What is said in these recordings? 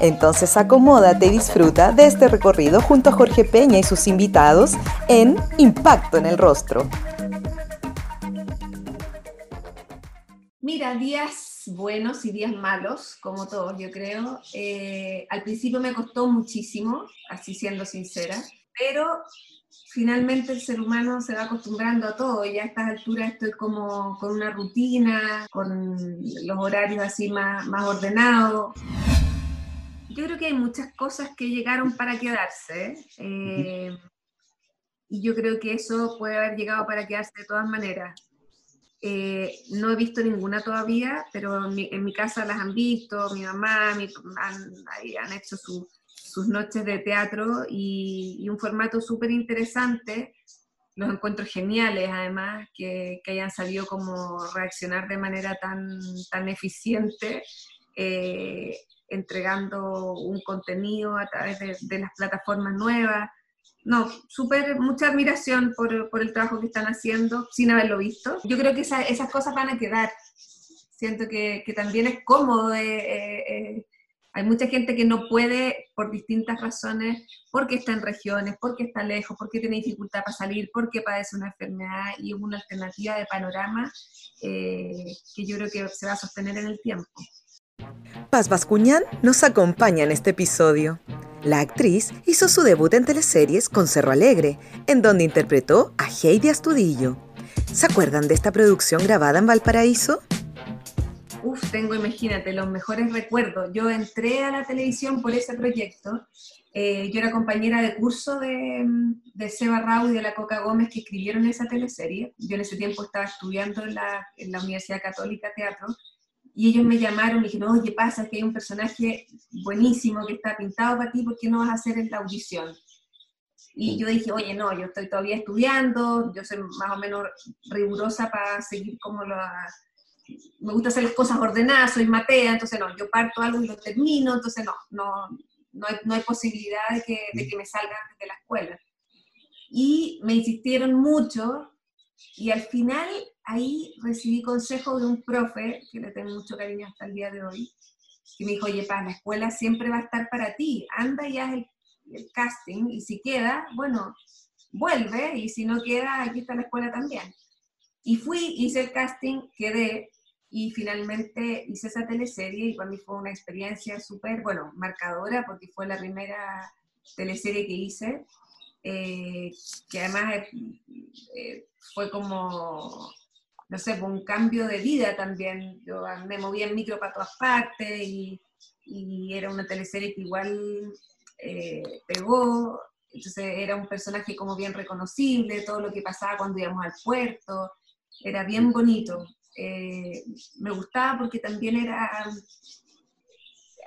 Entonces acomódate y disfruta de este recorrido junto a Jorge Peña y sus invitados en Impacto en el Rostro. Mira, días buenos y días malos, como todos, yo creo. Eh, al principio me costó muchísimo, así siendo sincera, pero finalmente el ser humano se va acostumbrando a todo y a estas alturas estoy como con una rutina, con los horarios así más, más ordenados yo creo que hay muchas cosas que llegaron para quedarse. Eh, y yo creo que eso puede haber llegado para quedarse de todas maneras. Eh, no he visto ninguna todavía, pero en mi, casa las han visto, mi mamá mi, han, han, hecho sus noches de teatro y, un formato súper interesante. Los encuentros geniales, además, que, que, hayan sabido como reaccionar de manera tan, tan eficiente. Eh, entregando un contenido a través de, las plataformas nuevas. No, súper, mucha admiración por, por, el trabajo que están haciendo sin haberlo visto. Yo creo que esas cosas van a quedar. Siento que, que también es cómodo. Eh, eh, eh, hay mucha gente que no puede por distintas razones, porque está en regiones, porque está lejos, porque tiene dificultad para salir, porque padece una enfermedad y una alternativa de panorama que yo creo que se va a sostener en el tiempo. Paz Bascuñán nos acompaña en este episodio. La actriz hizo su debut en teleseries con Cerro Alegre, en donde interpretó a Heidi Astudillo. ¿Se acuerdan de esta producción grabada en Valparaíso? Uf, tengo, imagínate, los mejores recuerdos. Yo entré a la televisión por ese proyecto. Eh, yo era compañera de curso de, Seba Rau y de la Coca Gómez que escribieron esa teleserie. Yo en ese tiempo estaba estudiando en la, en la Universidad Católica Teatro y ellos me llamaron y dijeron, oye, pasa que hay un personaje buenísimo que está pintado para ti, ¿por qué no vas a hacer la audición? Y yo dije, oye, no, yo estoy todavía estudiando, yo soy más o menos rigurosa para seguir como la... Me gusta hacer las cosas ordenadas, soy matea, entonces no, yo parto algo y lo termino, entonces no, no, no, hay, no hay posibilidad de que, de que me salga antes de la escuela. Y me insistieron mucho y al final ahí recibí consejo de un profe, que le tengo mucho cariño hasta el día de hoy, que me dijo, oye, pa, la escuela siempre va a estar para ti, anda y haz el, casting, y si queda, bueno, vuelve, y si no queda, aquí está la escuela también. Y fui, hice el casting, quedé, y finalmente hice esa teleserie, y para mí fue una experiencia súper, bueno, marcadora, porque fue la primera teleserie que hice, eh, que además eh, fue como no sé, un cambio de vida también. Yo me movía en micro para todas partes y, era una teleserie que igual eh, pegó. Entonces era un personaje como bien reconocible, todo lo que pasaba cuando íbamos al puerto, era bien bonito. Eh, me gustaba porque también era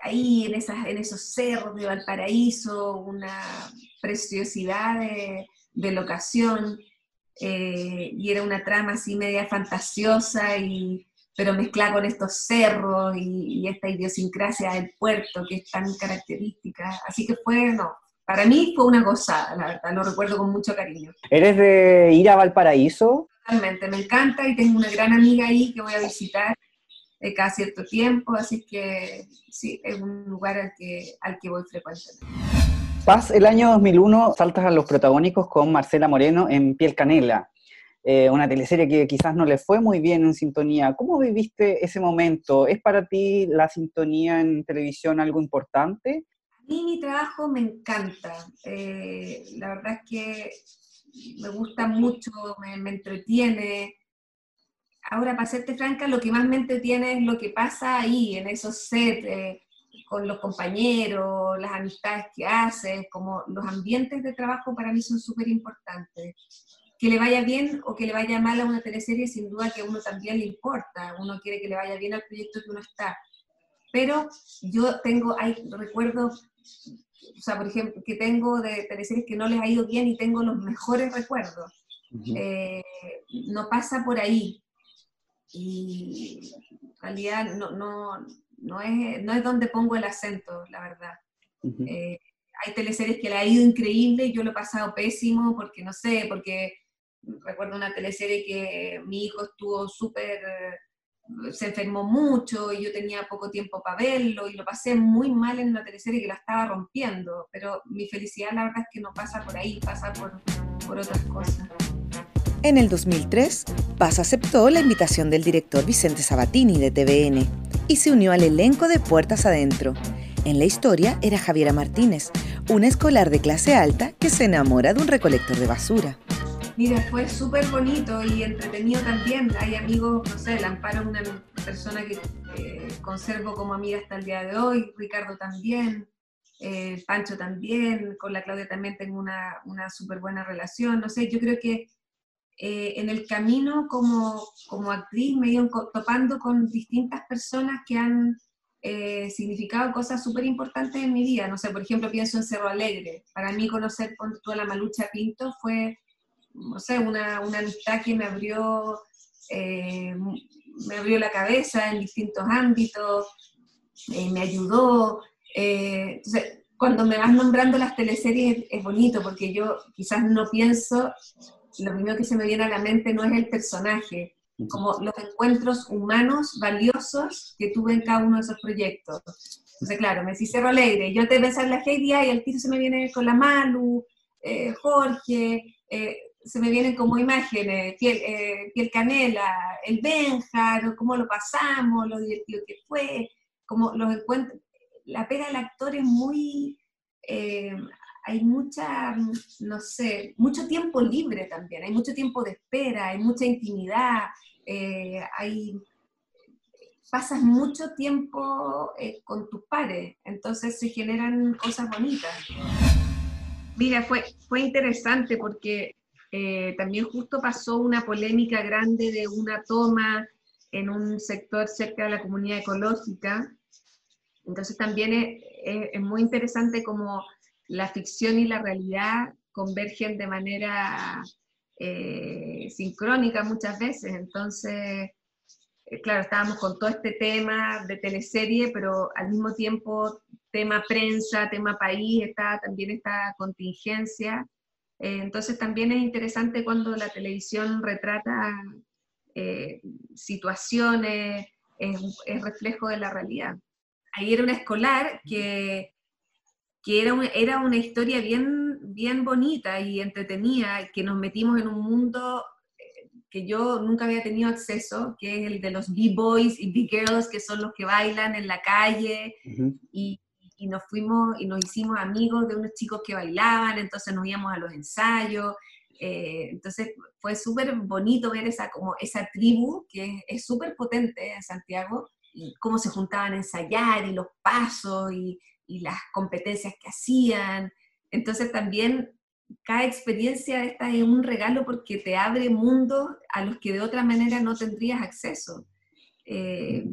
ahí en, esas, en esos cerros de Valparaíso, una preciosidad de, de locación. Eh, y era una trama así media fantasiosa, y, pero mezclada con estos cerros y, esta idiosincrasia del puerto que es tan característica. Así que fue, no, para mí fue una gozada, la verdad, lo recuerdo con mucho cariño. ¿Eres de ir a Valparaíso? Totalmente, me encanta y tengo una gran amiga ahí que voy a visitar de cada cierto tiempo, así que sí, es un lugar al que, al que voy frecuentemente. Paz, el año 2001 saltas a los protagónicos con Marcela Moreno en Piel Canela, eh, una teleserie que quizás no le fue muy bien en sintonía. ¿Cómo viviste ese momento? ¿Es para ti la sintonía en televisión algo importante? A mí mi trabajo me encanta. Eh, la verdad es que me gusta mucho, me, entretiene. Ahora, para serte franca, lo que más me entretiene es lo que pasa ahí, en esos sets. Eh, con los compañeros, las amistades que haces, como los ambientes de trabajo para mí son súper importantes. Que le vaya bien o que le vaya mal a una teleserie, sin duda que a uno también le importa, uno quiere que le vaya bien al proyecto que uno está. Pero yo tengo, hay recuerdos, o sea, por ejemplo, que tengo de teleseries que no les ha ido bien y tengo los mejores recuerdos. no pasa por ahí. Y en realidad no, no, no, es, no es donde pongo el acento, la verdad. Hay teleseries que le ha ido increíble y yo lo he pasado pésimo porque, no sé, porque recuerdo una teleserie que mi hijo estuvo súper, se enfermó mucho y yo tenía poco tiempo para verlo y lo pasé muy mal en una teleserie que la estaba rompiendo, pero mi felicidad la verdad es que no pasa por ahí, pasa por, por otras cosas. En el 2003, Paz aceptó la invitación del director Vicente Sabatini de TVN y se unió al elenco de Puertas Adentro. En la historia era Javiera Martínez, una escolar de clase alta que se enamora de un recolector de basura. Mira, fue súper bonito y entretenido también. Hay amigos, no sé, el Amparo una persona que conservo como amiga hasta el día de hoy, Ricardo también, eh, Pancho también, con la Claudia también tengo una, una súper buena relación. No sé, yo creo que eh, en el camino como, como actriz me he ido topando con distintas personas que han eh, significado cosas súper importantes en mi vida. No sé, por ejemplo, pienso en Cerro Alegre. Para mí conocer con toda la Malucha Pinto fue, no sé, una, una amistad que me abrió, eh, me abrió la cabeza en distintos ámbitos, eh, me ayudó. entonces, cuando me vas nombrando las teleseries es bonito porque yo quizás no pienso, lo primero que se me viene a la mente no es el personaje, como los encuentros humanos valiosos que tuve en cada uno de esos proyectos. Entonces, claro, me decís Cerro Alegre, yo te pensar en la Heidi y el tiro se me viene con la Malu, eh, Jorge, eh, se me vienen como imágenes, piel, eh, piel canela, el Benjar, cómo lo pasamos, lo divertido que fue, como los encuentros, la pena del actor es muy, hay mucha, no sé, mucho tiempo libre también, hay mucho tiempo de espera, hay mucha intimidad, eh, hay, pasas mucho tiempo eh, con tus pares, entonces se generan cosas bonitas. Mira, fue, fue interesante porque eh, también justo pasó una polémica grande de una toma en un sector cerca de la comunidad ecológica. Entonces también es, es muy interesante como la ficción y la realidad convergen de manera eh, sincrónica muchas veces. Entonces, eh, claro, estábamos con todo este tema de teleserie, pero al mismo tiempo tema prensa, tema país, está también esta contingencia. Eh, entonces también es interesante cuando la televisión retrata situaciones, es, es reflejo de la realidad. Ahí era una escolar que que era, era una historia bien, bien bonita y entretenida, que nos metimos en un mundo eh, que yo nunca había tenido acceso, que es el de los B-boys y B-girls, que son los que bailan en la calle, y, y, nos fuimos y nos hicimos amigos de unos chicos que bailaban, entonces nos íbamos a los ensayos, eh, entonces fue súper bonito ver esa, como esa tribu, que es súper potente en Santiago, y cómo se juntaban a ensayar, y los pasos, y y las competencias que hacían. Entonces también cada experiencia esta es un regalo porque te abre mundos a los que de otra manera no tendrías acceso. Eh,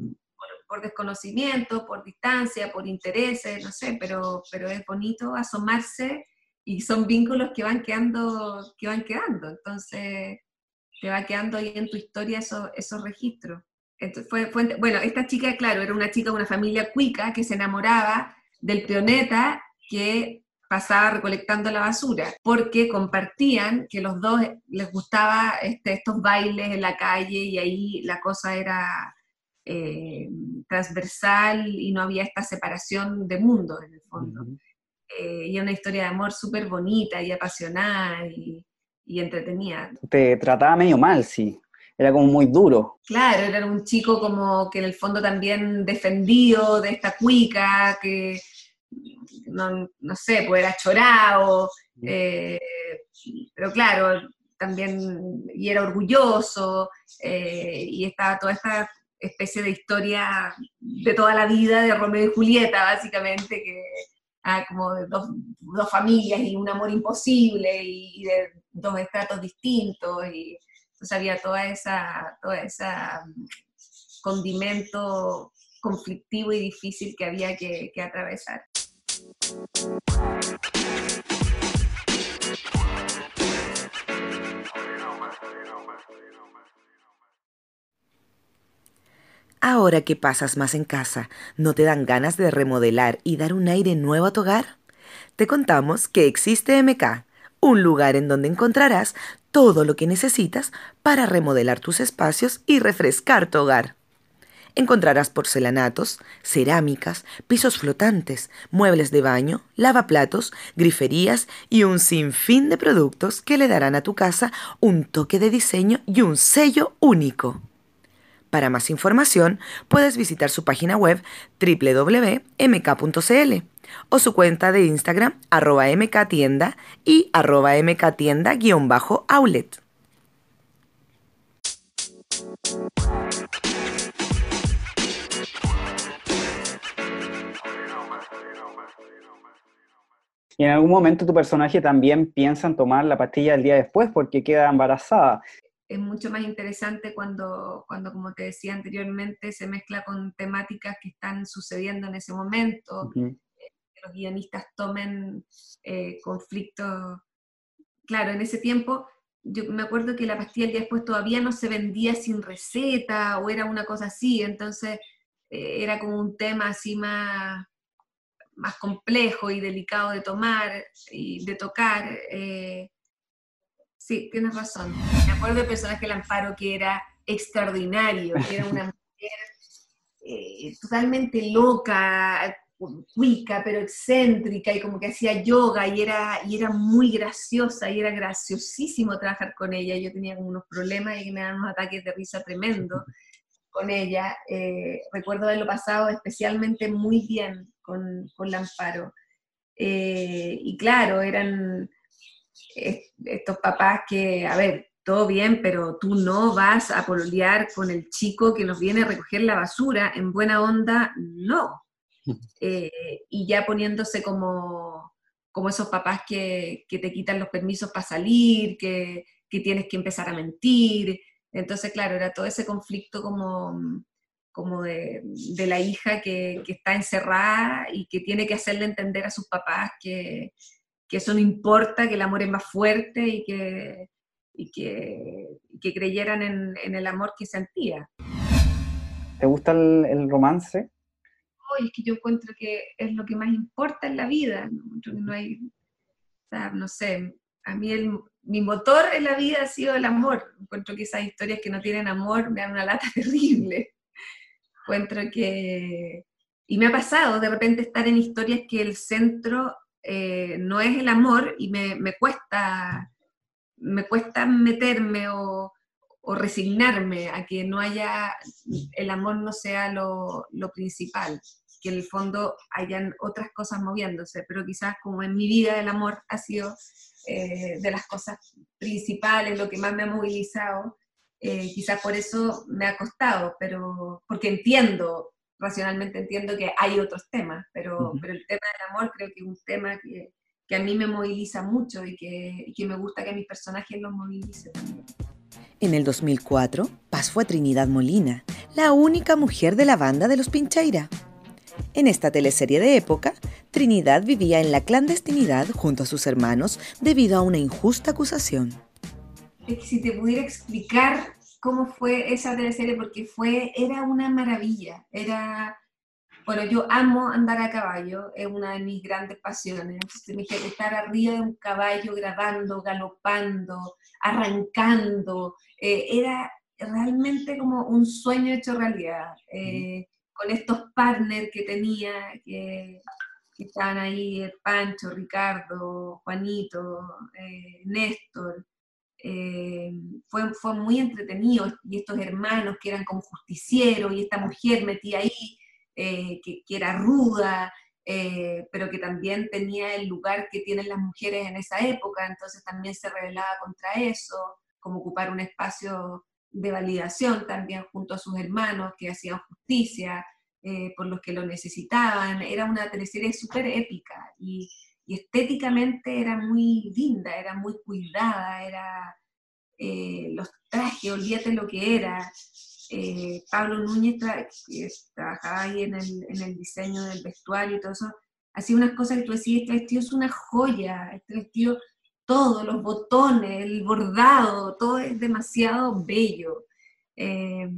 por, desconocimiento, por distancia, por intereses, no sé, pero, pero es bonito asomarse y son vínculos que van quedando, que van quedando. Entonces te va quedando ahí en tu historia esos, esos registros. Entonces, fue, fue, bueno, esta chica, claro, era una chica de una familia cuica que se enamoraba del peoneta que pasaba recolectando la basura, porque compartían que los dos les gustaba este, estos bailes en la calle y ahí la cosa era eh, transversal y no había esta separación de mundos en el fondo. Eh, y una historia de amor súper bonita y apasionada y, y entretenida. Te trataba medio mal, sí era como muy duro. Claro, era un chico como que en el fondo también defendido de esta cuica, que no, no sé, pues era chorado, eh, pero claro, también, y era orgulloso, eh, y estaba toda esta especie de historia de toda la vida de Romeo y Julieta, básicamente, que ah, como de dos, dos, familias y un amor imposible y, de dos estratos distintos, y entonces había toda esa, toda esa mm, condimento conflictivo y difícil que había que, que atravesar. Ahora que pasas más en casa, ¿no te dan ganas de remodelar y dar un aire nuevo a tu hogar? Te contamos que existe MK, un lugar en donde encontrarás todo lo que necesitas para remodelar tus espacios y refrescar tu hogar. Encontrarás porcelanatos, cerámicas, pisos flotantes, muebles de baño, lavaplatos, griferías y un sinfín de productos que le darán a tu casa un toque de diseño y un sello único. Para más información, puedes visitar su página web www.mk.cl o su cuenta de Instagram arroba mktienda y arroba mktienda-outlet. Y en algún momento tu personaje también piensa en tomar la pastilla el día después porque queda embarazada. Es mucho más interesante cuando, cuando, como te decía anteriormente, se mezcla con temáticas que están sucediendo en ese momento, los guionistas tomen eh, conflictos. Claro, en ese tiempo, yo me acuerdo que la pastilla el día después todavía no se vendía sin receta o era una cosa así, entonces eh, era como un tema así más, más complejo y delicado de tomar y de tocar. Sí, tienes razón. Me acuerdo del personaje del Amparo que era extraordinario, que era una mujer eh, totalmente loca, cuica, pero excéntrica y como que hacía yoga y era, y era muy graciosa y era graciosísimo trabajar con ella. Yo tenía como unos problemas y me daban unos ataques de risa tremendo con ella. Eh, recuerdo haberlo pasado especialmente muy bien con, con Lamparo. Eh, y claro, eran estos papás que, a ver, todo bien, pero tú no vas a pololear con el chico que nos viene a recoger la basura en buena onda, no. Eh, y ya poniéndose como, como esos papás que, te quitan los permisos para salir, que, tienes que empezar a mentir. Entonces, claro, era todo ese conflicto como, como de, la hija que, que, está encerrada y que tiene que hacerle entender a sus papás que, que eso no importa, que el amor es más fuerte y que, y que, que creyeran en, en, el amor que sentía. ¿Te gusta el romance? Hoy es que yo encuentro que es lo que más importa en la vida. No, hay, o no sé, a mí el, mi motor en la vida ha sido el amor. Encuentro que esas historias que no tienen amor me dan una lata terrible. Encuentro que... Y me ha pasado de repente estar en historias que el centro eh, no es el amor y me, cuesta, me cuesta meterme o, resignarme a que no haya, el amor no sea lo, principal, que en el fondo hayan otras cosas moviéndose, pero quizás como en mi vida el amor ha sido eh, de las cosas principales, lo que más me ha movilizado, eh, quizás por eso me ha costado, pero porque entiendo racionalmente entiendo que hay otros temas, pero, pero el tema del amor creo que es un tema que, que a mí me moviliza mucho y que, y que, me gusta que mis personajes los movilice también. En el 2004, Paz fue Trinidad Molina, la única mujer de la banda de los Pincheira. En esta teleserie de época, Trinidad vivía en la clandestinidad junto a sus hermanos debido a una injusta acusación. Que si te pudiera explicar cómo fue esa teleserie, porque fue, era una maravilla, era, bueno, yo amo andar a caballo, es una de mis grandes pasiones, entonces estar arriba de un caballo grabando, galopando, arrancando, eh, era realmente como un sueño hecho realidad, eh, con estos partners que tenía, que, estaban ahí, Pancho, Ricardo, Juanito, eh, Néstor, eh, fue, fue muy entretenido y estos hermanos que eran como justicieros y esta mujer metida ahí, eh, que, que, era ruda, eh, pero que también tenía el lugar que tienen las mujeres en esa época, entonces también se rebelaba contra eso, como ocupar un espacio de validación también junto a sus hermanos que hacían justicia por los que lo necesitaban. Era una teleserie súper épica y, estéticamente era muy linda, era muy cuidada, era eh, los trajes, olvídate lo que era. Eh, Pablo Núñez trabajaba ahí en el, en el, diseño del vestuario y todo eso, hacía unas cosas que tú decías, este vestido es una joya, este vestido, todo, los botones, el bordado, todo es demasiado bello. Eh,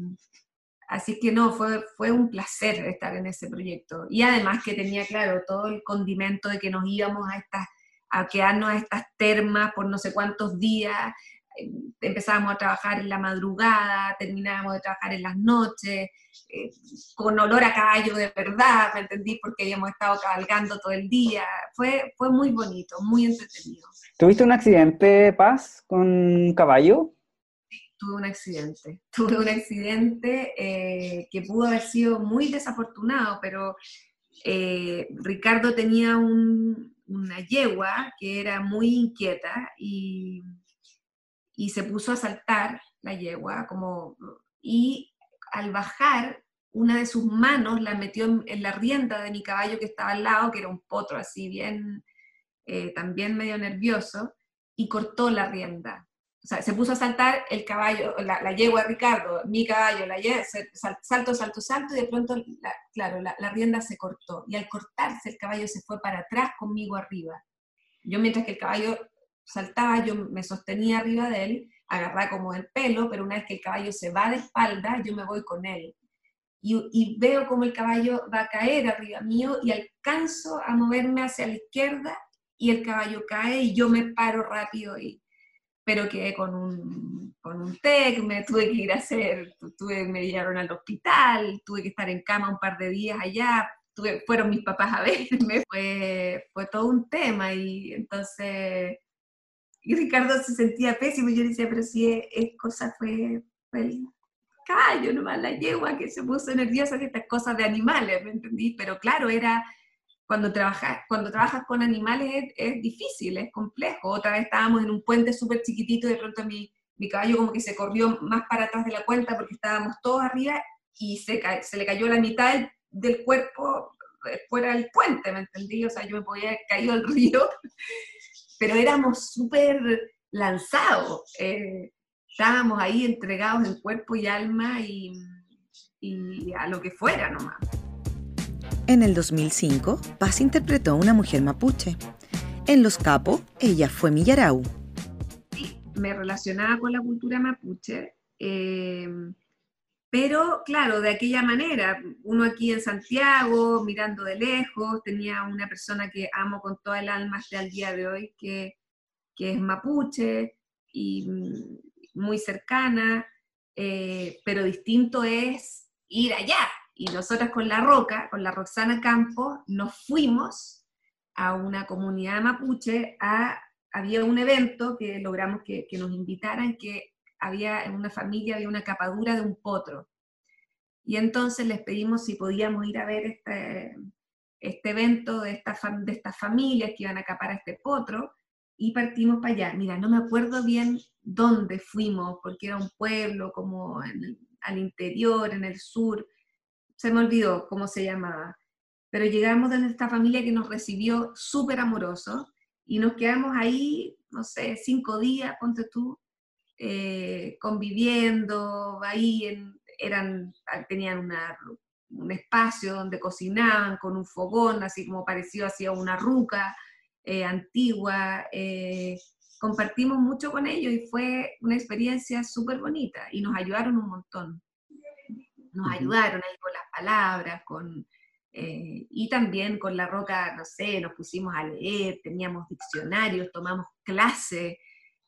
Así que no, fue, fue un placer estar en ese proyecto. Y además que tenía, claro, todo el condimento de que nos íbamos a, estas, a quedarnos a estas termas por no sé cuántos días, empezábamos a trabajar en la madrugada, terminábamos de trabajar en las noches, eh, con olor a caballo de verdad, ¿me entendí? Porque habíamos estado cabalgando todo el día. Fue, fue muy bonito, muy entretenido. ¿Tuviste un accidente, Paz, con un caballo? tuve un accidente. Tuve un accidente eh, que pudo haber sido muy desafortunado, pero eh, Ricardo tenía una yegua que era muy inquieta y, y, se puso a saltar la yegua, como, y al bajar, una de sus manos la metió en, la rienda de mi caballo que estaba al lado, que era un potro así bien, eh, también medio nervioso, y cortó la rienda o sea, se puso a saltar el caballo, la, yegua de Ricardo, mi caballo, la yegua, salto, salto, salto, y de pronto, claro, la, rienda se cortó. Y al cortarse, el caballo se fue para atrás conmigo arriba. Yo mientras que el caballo saltaba, yo me sostenía arriba de él, agarraba como el pelo, pero una vez que el caballo se va de espalda, yo me voy con él. Y, y veo como el caballo va a caer arriba mío y alcanzo a moverme hacia la izquierda y el caballo cae y yo me paro rápido y pero quedé con un, con un TEC, me tuve que ir a hacer, tuve, me llevaron al hospital, tuve que estar en cama un par de días allá, tuve, fueron mis papás a verme, fue, fue todo un tema y entonces, y Ricardo se sentía pésimo y yo decía, pero si es, cosa, fue, fue el caballo nomás, la yegua que se puso nerviosa de estas cosas de animales, ¿me entendí? Pero claro, era cuando trabajas, cuando trabajas con animales es, difícil, es complejo. Otra vez estábamos en un puente súper chiquitito y de pronto mi, mi, caballo como que se corrió más para atrás de la cuenta porque estábamos todos arriba y se, se le cayó la mitad del, cuerpo fuera del puente, ¿me entendí? O sea, yo me podía haber caído al río, pero éramos súper lanzados. Eh, estábamos ahí entregados en cuerpo y alma y, y a lo que fuera nomás. En el 2005, Paz interpretó a una mujer mapuche. En Los Capos, ella fue Millarau. Sí, me relacionaba con la cultura mapuche, eh, pero claro, de aquella manera, uno aquí en Santiago, mirando de lejos, tenía una persona que amo con toda el alma hasta el día de hoy, que, es mapuche y mm, muy cercana, eh, pero distinto es ir allá, y nosotras con la Roca, con la Roxana Campos, nos fuimos a una comunidad mapuche, a, había un evento que logramos que, nos invitaran, que había en una familia, había una capadura de un potro. Y entonces les pedimos si podíamos ir a ver este, este evento de, esta de estas familias que iban a capar a este potro, y partimos para allá. Mira, no me acuerdo bien dónde fuimos, porque era un pueblo como al interior, en el sur, se me olvidó cómo se llamaba, pero llegamos de esta familia que nos recibió súper amoroso y nos quedamos ahí, no sé, cinco días, ponte tú, eh, conviviendo, ahí eran, tenían un espacio donde cocinaban con un fogón, así como parecido hacia una ruca eh, antigua. Eh, compartimos mucho con ellos y fue una experiencia súper bonita y nos ayudaron un montón nos ayudaron ahí con las palabras, con, eh, y también con la roca, no sé, nos pusimos a leer, teníamos diccionarios, tomamos clases,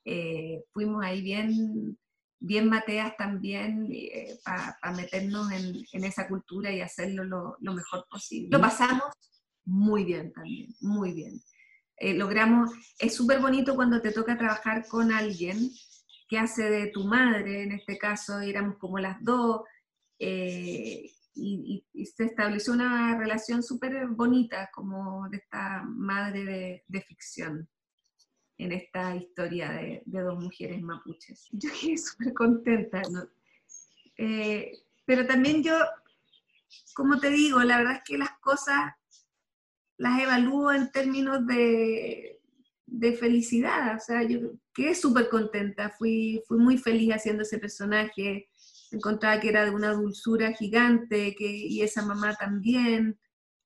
eh, fuimos ahí bien, bien mateas también eh, para meternos en, esa cultura y hacerlo lo, mejor posible. Lo pasamos muy bien también, muy bien. logramos, es súper bonito cuando te toca trabajar con alguien que hace de tu madre, en este caso éramos como las dos, eh, y, se estableció una relación súper bonita como de esta madre de, ficción en esta historia de, dos mujeres mapuches. Yo quedé súper contenta, eh, pero también yo, como te digo, la verdad es que las cosas las evalúo en términos de, de felicidad, o sea, yo quedé súper contenta, fui, fui muy feliz haciendo ese personaje, encontraba que era de una dulzura gigante, que, y esa mamá también.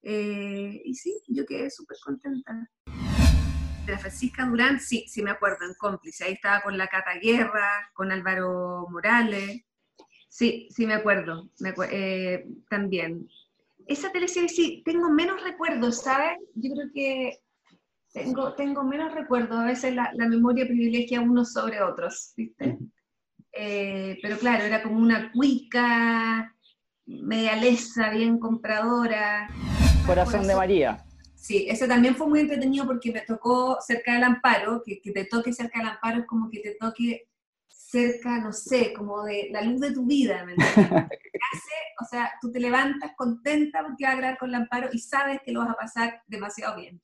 Eh, y sí, yo quedé súper contenta. De la Francisca Durán, sí, sí me acuerdo, en cómplice. Ahí estaba con la Cata Guerra, con Álvaro Morales. Sí, sí me acuerdo, eh, también. Esa teleserie sí, tengo menos recuerdos, ¿sabes? Yo creo que tengo, tengo menos recuerdos, a veces la, memoria privilegia unos sobre otros, ¿viste? Eh, pero claro, era como una cuica, media lesa, bien compradora. Corazón de María. Sí, ese también fue muy entretenido porque me tocó cerca del amparo, que, que te toque cerca del amparo es como que te toque cerca, no sé, como de la luz de tu vida, ¿me o sea, tú te levantas contenta porque vas a grabar con el amparo y sabes que lo vas a pasar demasiado bien.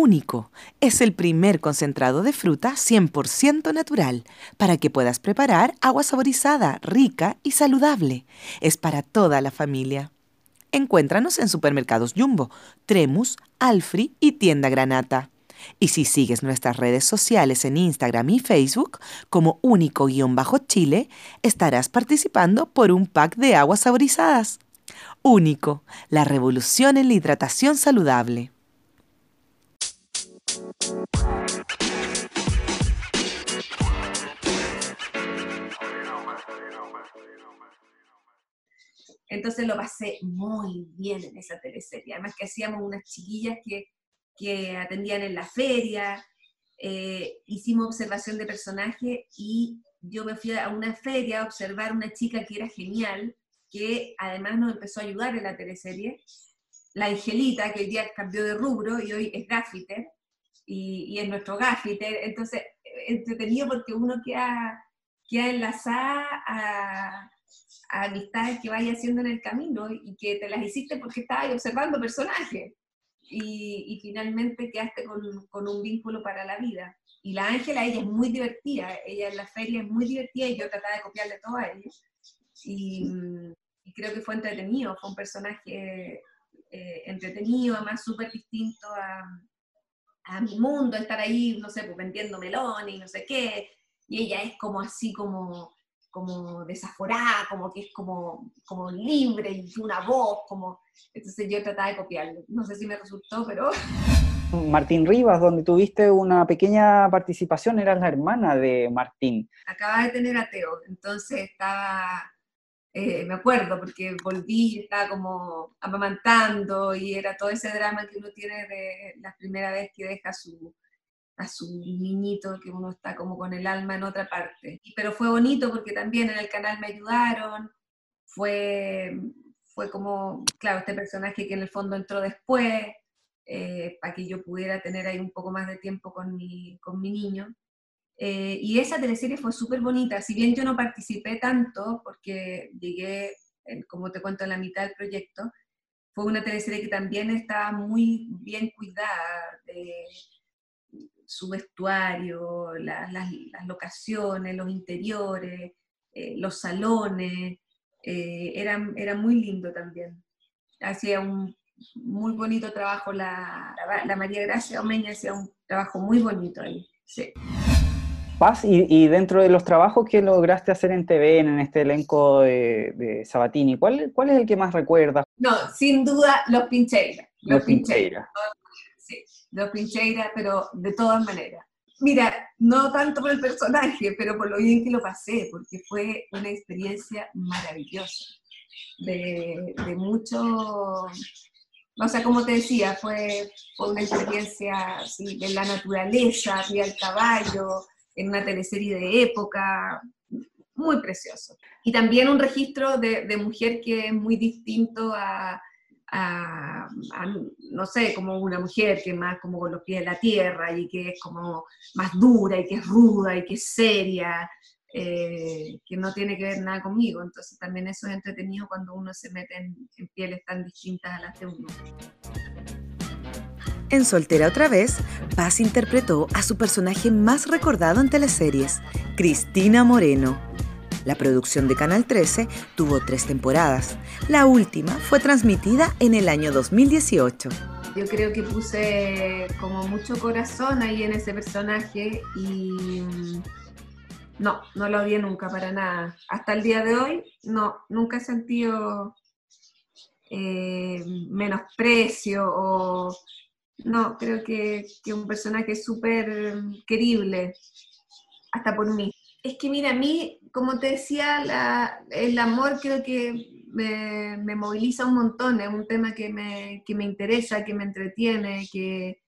Único es el primer concentrado de fruta 100% natural para que puedas preparar agua saborizada, rica y saludable. Es para toda la familia. Encuéntranos en supermercados Jumbo, Tremus, Alfri y Tienda Granata. Y si sigues nuestras redes sociales en Instagram y Facebook como único-chile, estarás participando por un pack de aguas saborizadas. Único, la revolución en la hidratación saludable. Entonces lo pasé muy bien en esa teleserie. Además que hacíamos unas chiquillas que, atendían en la feria, eh, hicimos observación de personaje y yo me fui a una feria a observar una chica que era genial, que además nos empezó a ayudar en la teleserie, la Angelita, que hoy día cambió de rubro y hoy es gaffiter, y, es nuestro gaffiter, entonces entretenido porque uno queda, queda enlazada a amistades que vayas haciendo en el camino y que te las hiciste porque estabas observando personajes. Y, finalmente quedaste con, con, un vínculo para la vida. Y la Ángela, ella es muy divertida, ella en la feria es muy divertida y yo trataba de copiarle todo a ella. Y, creo que fue entretenido, fue un personaje eh, entretenido, además súper distinto a, a, mi mundo, estar ahí, no sé, pues vendiendo melones y no sé qué. Y ella es como así como como desaforada, como que es como, como libre y una voz, como... Entonces yo trataba de copiarlo. No sé si me resultó, pero... Martín Rivas, donde tuviste una pequeña participación, eras la hermana de Martín. Acababa de tener a Teo, entonces estaba, eh, me acuerdo, porque volví y estaba como amamantando y era todo ese drama que uno tiene de la primera vez que deja su, a su niñito, que uno está como con el alma en otra parte. Pero fue bonito porque también en el canal me ayudaron, fue, fue como, claro, este personaje que en el fondo entró después, eh, para que yo pudiera tener ahí un poco más de tiempo con mi, con mi niño. Eh, y esa teleserie fue súper bonita, si bien yo no participé tanto, porque llegué, como te cuento, en la mitad del proyecto, fue una teleserie que también estaba muy bien cuidada, su vestuario, las locaciones, los interiores, eh, los salones, eh, era, era, muy lindo también. Hacía un muy bonito trabajo la, María Gracia Omeña, hacía un trabajo muy bonito ahí. Sí. Paz, y, dentro de los trabajos que lograste hacer en TV, en este elenco de, Sabatini, ¿cuál, ¿cuál, es el que más recuerdas? No, sin duda, Los Pincheiras. Los, Pincheiras los Pincheira, pero de todas maneras. Mira, no tanto por el personaje, pero por lo bien que lo pasé, porque fue una experiencia maravillosa, de, mucho, o sea, como te decía, fue, una experiencia sí, de la naturaleza, de al caballo, en una teleserie de época, muy precioso. Y también un registro de, de mujer que es muy distinto a, a, no sé, como una mujer que más como con los pies en la tierra y que es como más dura y que es ruda y que es seria, eh, que no tiene que ver nada conmigo. Entonces también eso es entretenido cuando uno se mete en, en pieles tan distintas a las de uno. En Soltera otra vez, Paz interpretó a su personaje más recordado en teleseries, Cristina Moreno la producción de Canal 13 tuvo tres temporadas. La última fue transmitida en el año 2018. Yo creo que puse como mucho corazón ahí en ese personaje y mm, no, no lo odié nunca para nada. Hasta el día de hoy, no, nunca he sentido eh, menosprecio o... No, creo que, que un personaje súper querible, hasta por mí. Es que mira, a mí, como te decía, el amor creo que me, me, moviliza un montón, es un tema que me, que me interesa, que me entretiene, que,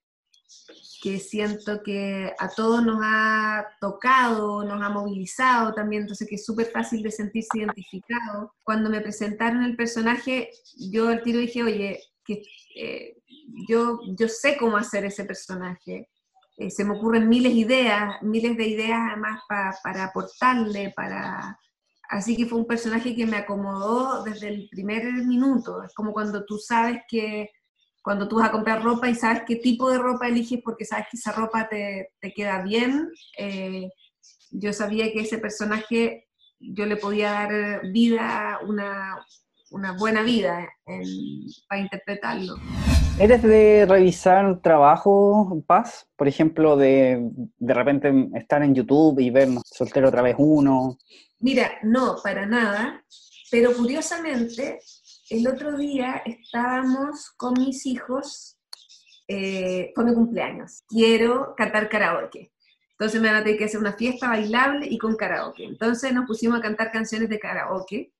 que siento que a todos nos ha tocado, nos ha movilizado también, entonces que es súper fácil de sentirse identificado. Cuando me presentaron el personaje, yo al tiro dije, oye, que, eh, yo, yo sé cómo hacer ese personaje. Eh, se me ocurren miles de ideas, miles de ideas además para aportarle, para... Así que fue un personaje que me acomodó desde el primer minuto. Es como cuando tú sabes que cuando tú vas a comprar ropa y sabes qué tipo de ropa eliges porque sabes que esa ropa te, te queda bien. Eh, yo sabía que ese personaje yo le podía dar vida, una, una buena vida para interpretarlo. ¿Eres de revisar trabajo, Paz? Por ejemplo, de de repente estar en YouTube y ver Soltero otra vez uno. Mira, no, para nada. Pero curiosamente, el otro día estábamos con mis hijos eh, con mi cumpleaños. Quiero cantar karaoke. Entonces me van a tener que hacer una fiesta bailable y con karaoke. Entonces nos pusimos a cantar canciones de karaoke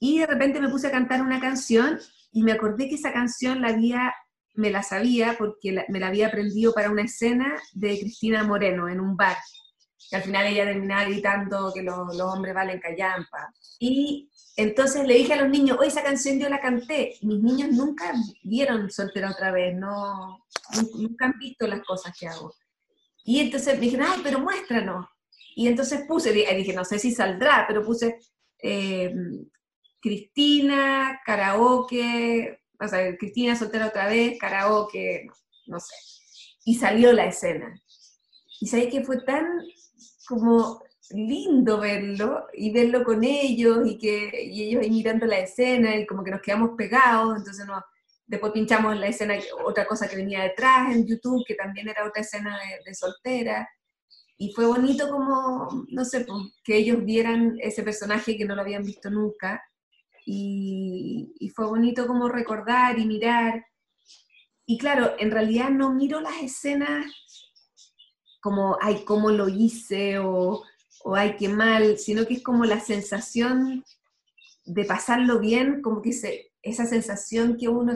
y de repente me puse a cantar una canción y me acordé que esa canción la había, me la sabía porque me la había aprendido para una escena de Cristina Moreno en un bar. Que al final ella terminaba gritando que los hombres valen callampa. Y entonces le dije a los niños, oye, esa canción yo la canté. Y mis niños nunca vieron Soltera otra vez, no, nunca han visto las cosas que hago. Y entonces me dijeron, ay, pero muéstranos. Y entonces puse, dije, no sé si saldrá, pero puse eh, Cristina, karaoke, o sea, Cristina soltera otra vez, karaoke, no, sé. Y salió la escena. Y sabéis que fue tan como lindo verlo y verlo con ellos y que ellos ahí mirando la escena y como que nos quedamos pegados, entonces no, después pinchamos la escena, otra cosa que venía detrás en YouTube, que también era otra escena de, soltera, y fue bonito como, no sé, pues, que ellos vieran ese personaje que no lo habían visto nunca, y, fue bonito como recordar y mirar, y claro, en realidad no miro las escenas como, ay, cómo lo hice, o o ay, qué mal, sino que es como la sensación de pasarlo bien, como que esa sensación que uno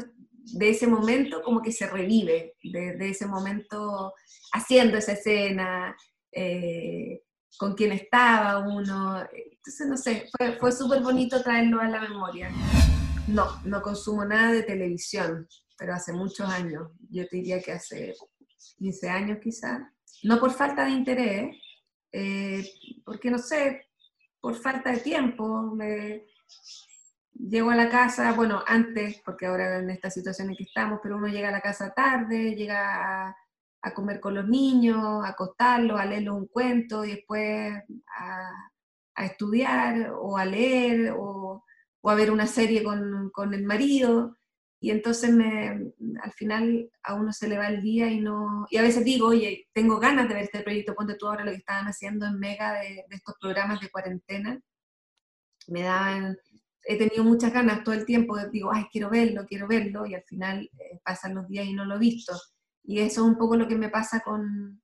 de ese momento como que se revive, de, ese momento haciendo esa escena, eh, con quien estaba uno. Entonces, no sé, fue, fue súper bonito traerlo a la memoria. No, no consumo nada de televisión, pero hace muchos años, yo te diría que hace 15 años quizás, no por falta de interés, eh, porque no sé, por falta de tiempo, llego a la casa, bueno, antes, porque ahora en esta situación en que estamos, pero uno llega a la casa tarde, llega comer con los niños, a acostarlos, a leerles un cuento y después a, estudiar o a leer o, a ver una serie con, con el marido y entonces me, al final a uno se le va el día y no, y a veces digo, oye, tengo ganas de ver este proyecto, ponte tú ahora lo que estaban haciendo en Mega de, estos programas de cuarentena, me daban, he tenido muchas ganas todo el tiempo, digo, ay, quiero verlo, quiero verlo, y al final eh, pasan los días y no lo he visto. Y eso es un poco lo que me pasa con,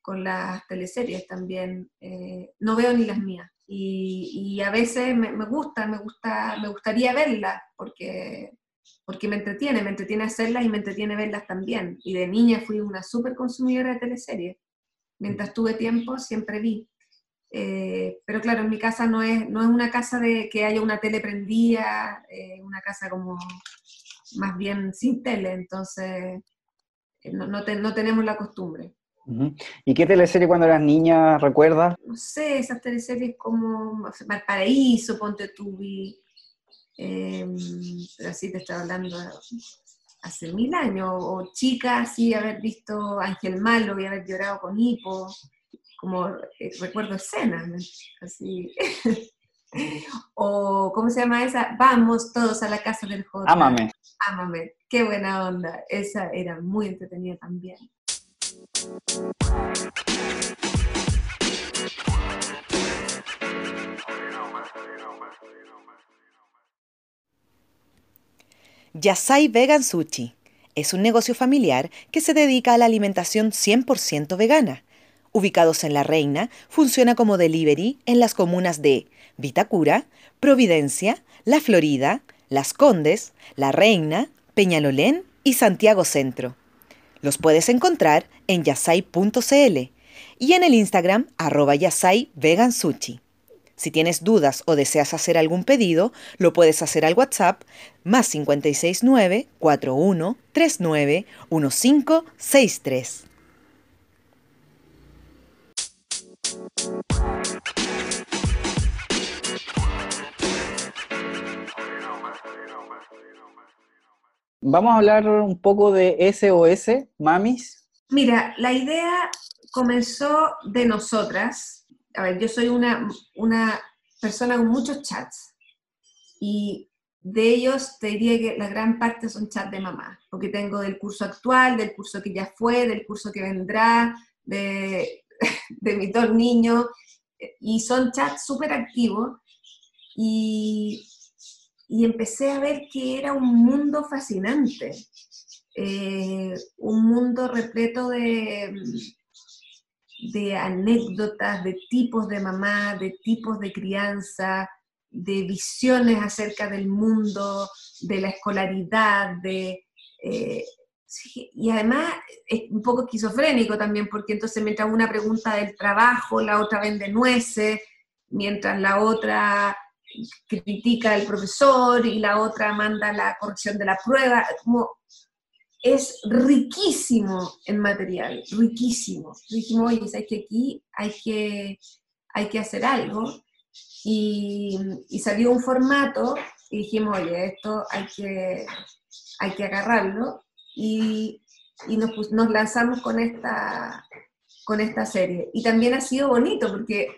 con las teleseries también, eh, no veo ni las mías. Y, a veces me, me, gusta, me gusta, me gustaría verlas, porque porque me entretiene, me entretiene hacerlas y me entretiene verlas también. Y de niña fui una súper consumidora de teleseries. Mientras tuve tiempo, siempre vi. Eh, pero claro, en mi casa no es, no es una casa de que haya una tele prendida, eh, una casa como más bien sin tele, entonces eh, no, no, tenemos la costumbre. ¿Y qué teleserie cuando eras niña recuerdas? No sé, esas teleseries como Valparaíso, Ponte Tubi, Em, pero así te estaba hablando hace mil años, o chica así, haber visto Ángel Malo y haber llorado con hipo, como eh, recuerdo escenas, así. o, ¿cómo se llama esa? Vamos todos a la casa del J. Ámame. Ámame, qué buena onda. Esa era muy entretenida también. Yasai Vegan Sushi. Es un negocio familiar que se dedica a la alimentación 100% vegana. Ubicados en La Reina, funciona como delivery en las comunas de Vitacura, Providencia, La Florida, Las Condes, La Reina, Peñalolén y Santiago Centro. Los puedes encontrar en yasai.cl y en el Instagram arroba. Si tienes dudas o deseas hacer algún pedido, lo puedes hacer al WhatsApp más 569 41 39 1563. Vamos a hablar un poco de SOS, mamis. Mira, la idea comenzó de nosotras. A ver, yo soy una, una persona con muchos chats y de ellos te diría que la gran parte son chats de mamá, porque tengo del curso actual, del curso que ya fue, del curso que vendrá, de, de mis dos niños, y son chats súper activos. Y, y, empecé a ver que era un mundo fascinante, eh, un mundo repleto de, de anécdotas, de tipos de mamá, de tipos de crianza, de visiones acerca del mundo, de la escolaridad, de... Eh, y además es un poco esquizofrénico también, porque entonces mientras una pregunta del trabajo, la otra vende nueces, mientras la otra critica al profesor y la otra manda la corrección de la prueba, es riquísimo en material, riquísimo. Dijimos, oye, ¿sabes que aquí hay que, hay que hacer algo? Y, y, salió un formato y dijimos, oye, esto hay que, hay que agarrarlo. Y, y nos, nos, lanzamos con esta, con esta serie. Y también ha sido bonito porque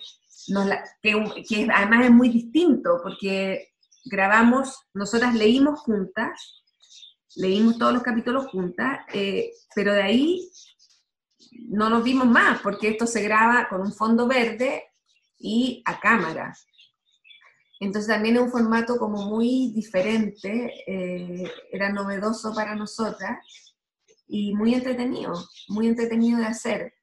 nos que, que además es muy distinto, porque grabamos, nosotras leímos juntas leímos todos los capítulos juntas, eh, pero de ahí no nos vimos más, porque esto se graba con un fondo verde y a cámara. Entonces también es un formato como muy diferente, eh, era novedoso para nosotras y muy entretenido, muy entretenido de hacer.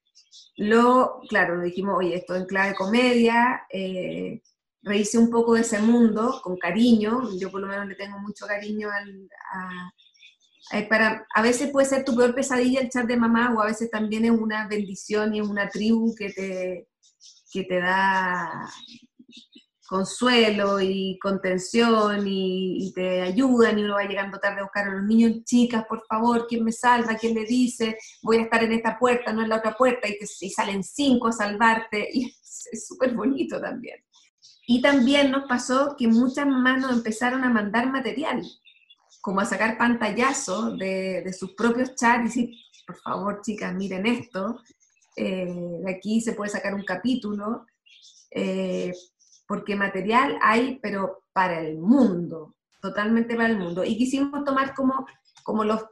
Lo, claro, nos dijimos, oye, esto en clave comedia, eh, rehice un poco de ese mundo con cariño, yo por lo menos le tengo mucho cariño al, a, para, a veces puede ser tu peor pesadilla el chat de mamá o a veces también es una bendición y es una tribu que te, que te da consuelo y contención y, te ayudan y uno va llegando tarde a buscar a los niños, chicas, por favor, ¿quién me salva? ¿Quién le dice? Voy a estar en esta puerta, no en la otra puerta, y, te, salen cinco a salvarte, y es súper bonito también. Y también nos pasó que muchas mamás nos empezaron a mandar material, como a sacar pantallazos de, sus propios chats y decir, por favor, chicas, miren esto, eh, de aquí se puede sacar un capítulo, eh, porque material hay, pero para el mundo, totalmente para el mundo. Y quisimos tomar como, como los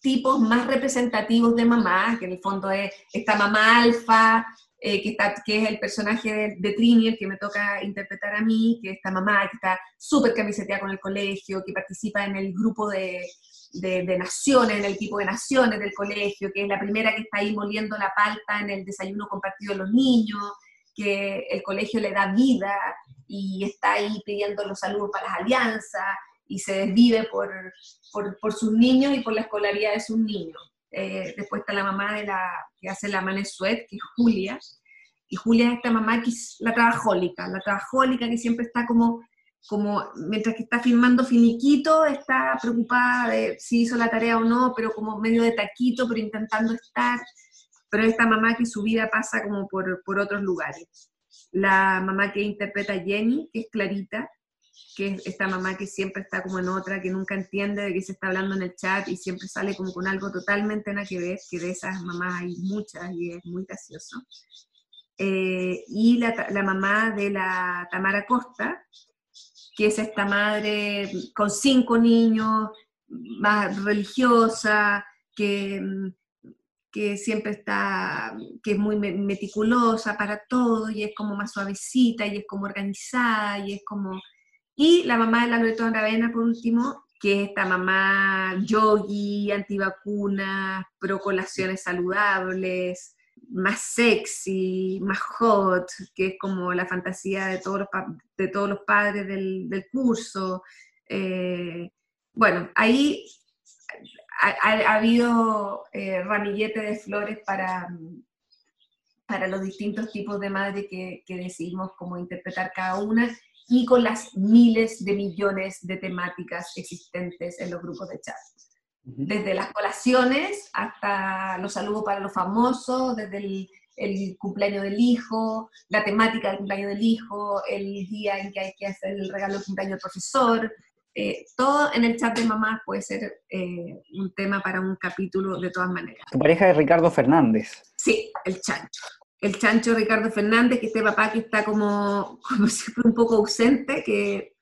tipos más representativos de mamá, que en el fondo es esta mamá alfa, eh, que, está, que es el personaje de, de, Trini, el que me toca interpretar a mí, que es esta mamá que está súper camiseteada con el colegio, que participa en el grupo de, de, naciones, en el tipo de naciones del colegio, que es la primera que está ahí moliendo la palta en el desayuno compartido de los niños, que el colegio le da vida y está ahí pidiendo los saludos para las alianzas y se desvive por, por, por sus niños y por la escolaridad de sus niños. Eh, después está la mamá de la que hace la Manesuet, que es Julia, y Julia es esta mamá que es la trabajólica, la trabajólica que siempre está como, como, mientras que está filmando finiquito, está preocupada de si hizo la tarea o no, pero como medio de taquito, pero intentando estar, pero esta mamá que su vida pasa como por, por otros lugares. La mamá que interpreta Jenny, que es Clarita, que es esta mamá que siempre está como en otra, que nunca entiende de qué se está hablando en el chat y siempre sale como con algo totalmente nada que ver, que de esas mamás hay muchas y es muy gracioso. Eh, y la, la, mamá de la Tamara Costa, que es esta madre con cinco niños, más religiosa, que, que siempre está, que es muy meticulosa para todo y es como más suavecita y es como organizada y es como y la mamá de la Loreto Aravena, por último, que es esta mamá yogi, antivacunas, pro colaciones saludables, más sexy, más hot, que es como la fantasía de todos los, de todos los padres del, curso. Eh, bueno, ahí ha, habido eh, ramillete de flores para, para los distintos tipos de madres que, que decidimos cómo interpretar cada una y con las miles de millones de temáticas existentes en los grupos de chat. Desde las colaciones hasta los saludos para los famosos, desde el, el, cumpleaños del hijo, la temática del cumpleaños del hijo, el día en que hay que hacer el regalo del cumpleaños del profesor. Eh, todo en el chat de mamá puede ser eh, un tema para un capítulo de todas maneras. Tu pareja es Ricardo Fernández. Sí, el chancho el chancho Ricardo Fernández, que este papá que está como, como siempre un poco ausente, que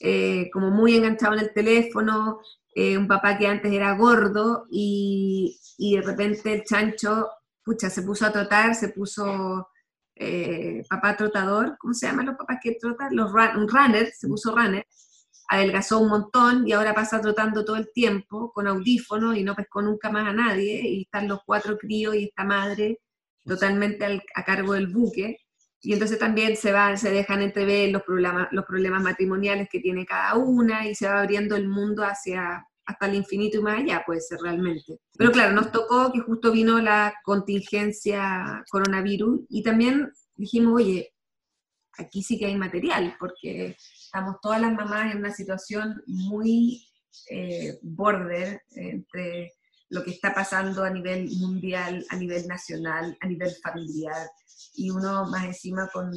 eh, como muy enganchado en el teléfono, eh, un papá que antes era gordo y, de repente el chancho, pucha, se puso a trotar, se puso eh, papá trotador, ¿cómo se llaman los papás que trotan? Los un runner, se puso runner, adelgazó un montón y ahora pasa trotando todo el tiempo con audífonos y no pescó nunca más a nadie y están los cuatro críos y esta madre totalmente a cargo del buque, y entonces también se, van, se dejan entrever los problemas, los problemas matrimoniales que tiene cada una y se va abriendo el mundo hacia hasta el infinito y más allá, puede ser realmente. Pero claro, nos tocó que justo vino la contingencia coronavirus y también dijimos, oye, aquí sí que hay material, porque estamos todas las mamás en una situación muy eh, border entre lo que está pasando a nivel mundial, a nivel nacional, a nivel familiar, y uno más encima con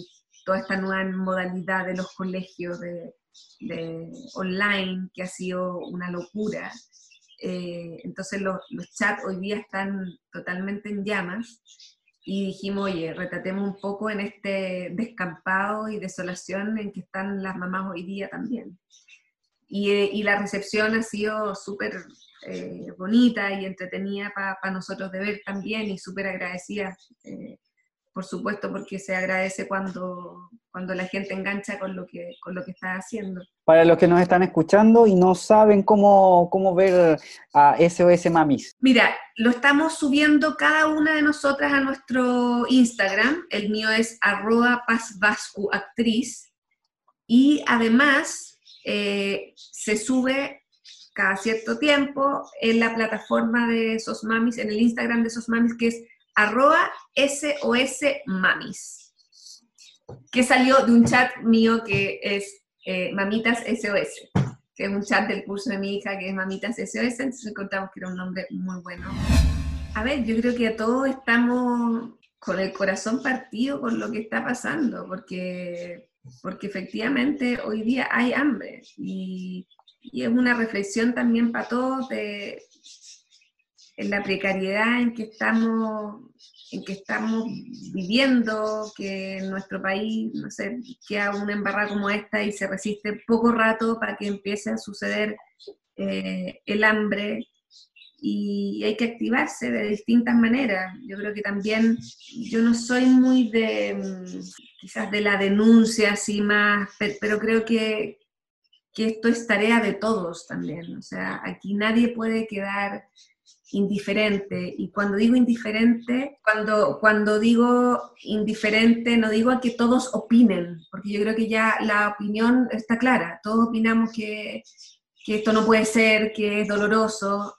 toda esta nueva modalidad de los colegios de, online, que ha sido una locura. Eh, entonces los, los chats hoy día están totalmente en llamas y dijimos, oye, retatemos un poco en este descampado y desolación en que están las mamás hoy día también. Y, eh, y la recepción ha sido súper eh, bonita y entretenida para nosotros de ver también y súper agradecida, eh, por supuesto, porque se agradece cuando, cuando la gente engancha con lo, que, con lo que está haciendo. Para los que nos están escuchando y no saben cómo, cómo ver a SOS Mamis. Mira, lo estamos subiendo cada una de nosotras a nuestro Instagram. El mío es arroba actriz. Y además eh, se sube cada cierto tiempo en la plataforma de Mamis, en el Instagram de Mamis, que es arroba SOS Mamis, que salió de un chat mío que es eh, Mamitas SOS, que es un chat del curso de mi hija que es Mamitas SOS, entonces encontramos que era un nombre muy bueno. A ver, yo creo que todos estamos con el corazón partido con lo que está pasando, porque, porque efectivamente hoy día hay hambre y y es una reflexión también para todos de en la precariedad en que estamos en que estamos viviendo, que en nuestro país, no sé, queda una embarrada como esta y se resiste poco rato para que empiece a suceder eh, el hambre y hay que activarse de distintas maneras. Yo creo que también, yo no soy muy de, mm, quizás de la denuncia así más, pero creo que, que esto es tarea de todos también. O sea, aquí nadie puede quedar indiferente. Y cuando digo indiferente, cuando, cuando digo indiferente, no digo a que todos opinen, porque yo creo que ya la opinión está clara. Todos opinamos que, que esto no puede ser, que es doloroso,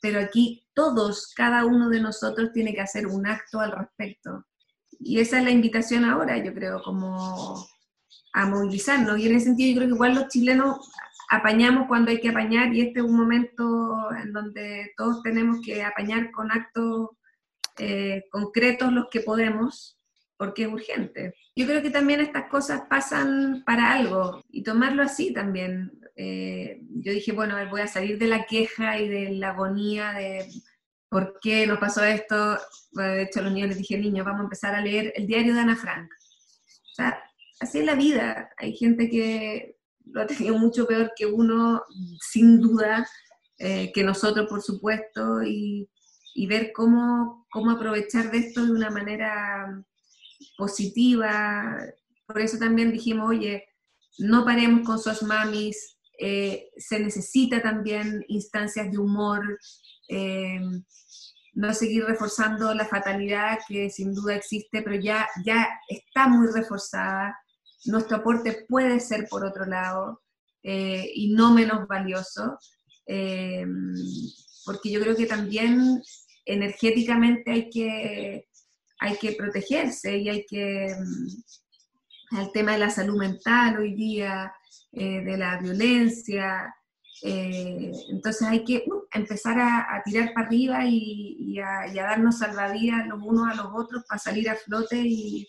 pero aquí todos, cada uno de nosotros tiene que hacer un acto al respecto. Y esa es la invitación ahora, yo creo, como a movilizarnos. Y en ese sentido yo creo que igual los chilenos apañamos cuando hay que apañar y este es un momento en donde todos tenemos que apañar con actos eh, concretos los que podemos porque es urgente. Yo creo que también estas cosas pasan para algo y tomarlo así también. Eh, yo dije, bueno, voy a salir de la queja y de la agonía de por qué nos pasó esto. de hecho, a los niños les dije, niños, vamos a empezar a leer el diario de Ana Frank. O sea, así es la vida. Hay gente que lo ha tenido mucho peor que uno, sin duda, eh, que nosotros, por supuesto, y, ver cómo, cómo aprovechar de esto de una manera positiva. Por eso también dijimos, oye, no paremos con sus mamis, eh, se necesita también instancias de humor, eh, no seguir reforzando la fatalidad que sin duda existe, pero ya, ya está muy reforzada. Nuestro aporte puede ser por otro lado eh, y no menos valioso, porque yo creo que también energéticamente hay que, hay que protegerse y hay que... El tema de la salud mental hoy día, eh, de la violencia. Eh, entonces hay que uh, empezar a, tirar para arriba y, a, darnos salvavidas los unos a los otros para salir a flote y,